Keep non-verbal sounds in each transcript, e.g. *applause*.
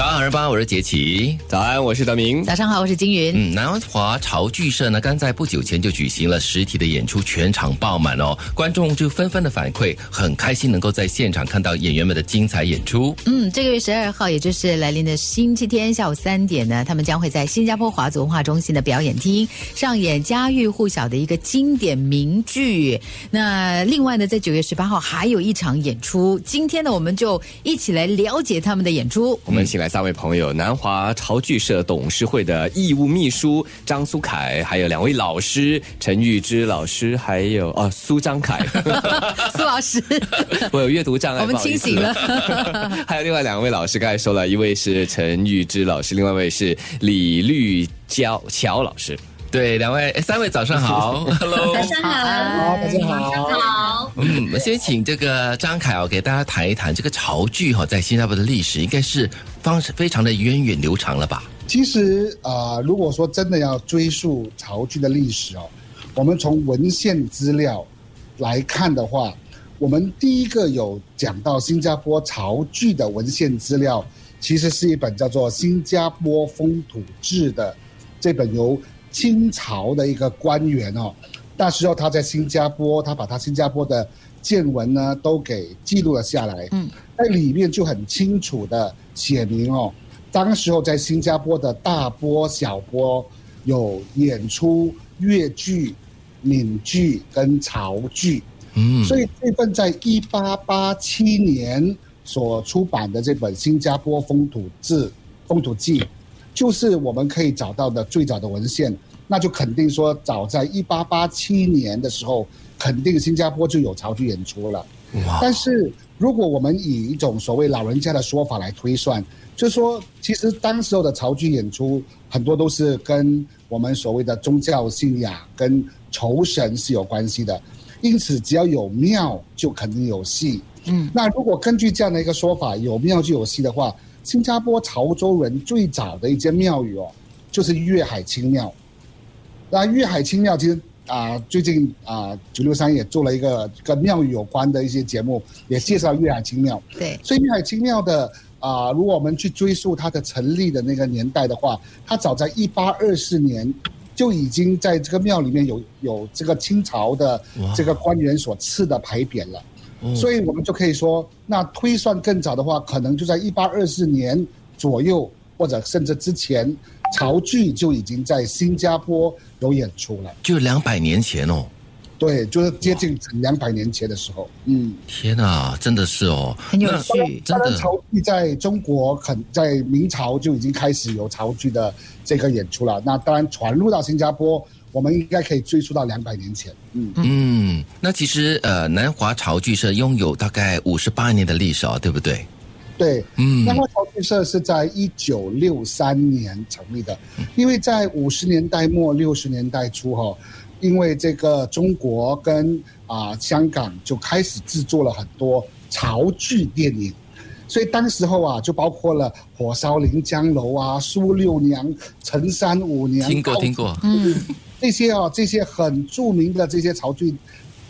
早安，二八，我是杰奇。早安，我是德明。早上好，我是金云。嗯，南华潮剧社呢，刚在不久前就举行了实体的演出，全场爆满哦，观众就纷纷的反馈，很开心能够在现场看到演员们的精彩演出。嗯，这个月十二号，也就是来临的星期天下午三点呢，他们将会在新加坡华族文化中心的表演厅上演家喻户晓的一个经典名剧。那另外呢，在九月十八号还有一场演出。今天呢，我们就一起来了解他们的演出。我们一起来三位朋友：南华潮剧社董事会的义务秘书张苏凯，还有两位老师陈玉芝老师，还有哦苏张凯 *laughs* 苏老师。*laughs* 我有阅读障碍，我们清醒了。*laughs* 还有另外两位老师，刚才说了一位是陈玉芝老师，另外一位是李绿娇乔老师。对，两位三位早上好，*laughs* Hello，早上好，大家好，早上好。嗯，我们先请这个张凯哦，给大家谈一谈这个潮剧哈，在新加坡的历史应该是方式非常的源远流长了吧？其实啊，如果说真的要追溯潮剧的历史哦，我们从文献资料来看的话，我们第一个有讲到新加坡潮剧的文献资料，其实是一本叫做《新加坡风土志》的这本由。清朝的一个官员哦，那时候他在新加坡，他把他新加坡的见闻呢都给记录了下来。嗯，在里面就很清楚的写明哦，当时候在新加坡的大波、小波有演出粤剧、闽剧跟潮剧。嗯，所以这份在一八八七年所出版的这本《新加坡风土志》《风土记》。就是我们可以找到的最早的文献，那就肯定说，早在一八八七年的时候，肯定新加坡就有潮剧演出了。但是如果我们以一种所谓老人家的说法来推算，就是说，其实当时候的潮剧演出很多都是跟我们所谓的宗教信仰、跟酬神是有关系的。因此，只要有庙，就肯定有戏。嗯，那如果根据这样的一个说法，有庙就有戏的话。新加坡潮州人最早的一间庙宇哦，就是粤海清庙。那粤海清庙其实啊，最近啊九六三也做了一个跟庙宇有关的一些节目，也介绍粤海清庙。对，所以粤海清庙的啊，如果我们去追溯它的成立的那个年代的话，它早在一八二四年就已经在这个庙里面有有这个清朝的这个官员所赐的牌匾了。所以，我们就可以说，那推算更早的话，可能就在一八二四年左右，或者甚至之前，潮剧就已经在新加坡有演出了。就两百年前哦。对，就是接近两百年前的时候。嗯。天哪，真的是哦，很有趣。真的，潮剧在中国很在明朝就已经开始有潮剧的这个演出了。那当然传入到新加坡。我们应该可以追溯到两百年前。嗯。嗯，那其实呃，南华潮剧社拥有大概五十八年的历史哦，对不对？对，嗯，南华潮剧社是在一九六三年成立的，因为在五十年代末六十年代初哈，因为这个中国跟啊香港就开始制作了很多潮剧电影。所以当时候啊，就包括了《火烧临江楼》啊，《苏六娘》《陈三五娘》，听过听过，嗯，这些啊，这些很著名的这些潮剧，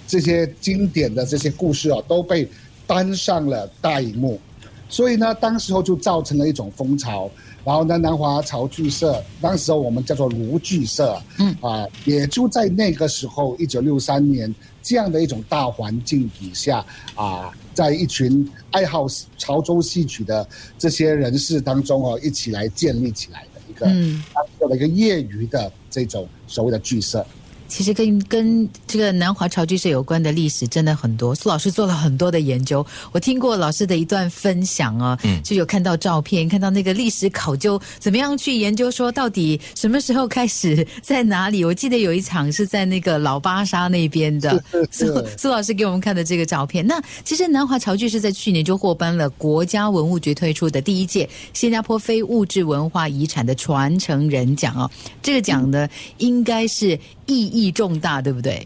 这些经典的这些故事啊，都被搬上了大荧幕。所以呢，当时候就造成了一种风潮。然后呢，南华潮剧社，当时候我们叫做卢剧社，嗯啊，也就在那个时候，一九六三年这样的一种大环境底下啊。在一群爱好潮州戏曲的这些人士当中哦，一起来建立起来的一个，嗯，做了一个业余的这种所谓的剧社。其实跟跟这个南华潮剧社有关的历史真的很多，苏老师做了很多的研究。我听过老师的一段分享啊，嗯，就有看到照片，看到那个历史考究，怎么样去研究说到底什么时候开始在哪里？我记得有一场是在那个老巴沙那边的，*laughs* 苏苏老师给我们看的这个照片。那其实南华潮剧是在去年就获颁了国家文物局推出的第一届新加坡非物质文化遗产的传承人奖啊，这个奖呢应该是。意义重大，对不对？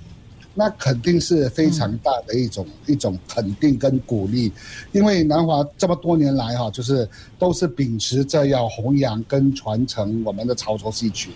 那肯定是非常大的一种一种肯定跟鼓励，因为南华这么多年来哈，就是都是秉持着要弘扬跟传承我们的潮州戏曲，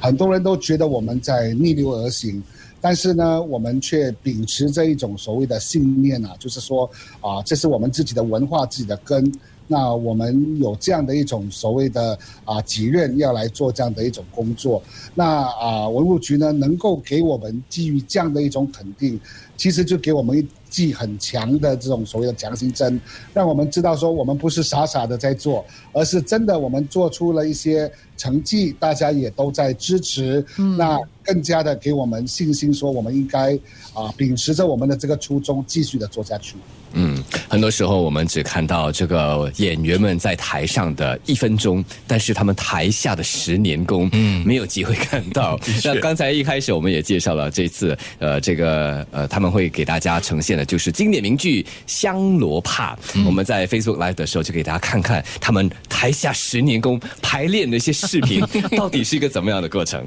很多人都觉得我们在逆流而行，但是呢，我们却秉持着一种所谓的信念啊，就是说啊，这是我们自己的文化、自己的根，那我们有这样的一种所谓的啊己任要来做这样的一种工作，那啊文物局呢能够给我们基于这样的一种肯定，其实就给我们一剂很强的这种所谓的强心针，让我们知道说我们不是傻傻的在做，而是真的我们做出了一些成绩，大家也都在支持，那更加的给我们信心，说我们应该啊秉持着我们的这个初衷，继续的做下去。嗯，很多时候我们只看到这个演员们在台上的一分钟，但是他们台下的十年功，嗯，没有机会看到。*laughs* 那刚才一开始我们也介绍了这次，呃，这个呃，他们会给大家呈现的就是经典名剧《香罗帕》。我们在 Facebook Live 的时候就给大家看看他们台下十年功排练的一些视频，*laughs* 到底是一个怎么样的过程。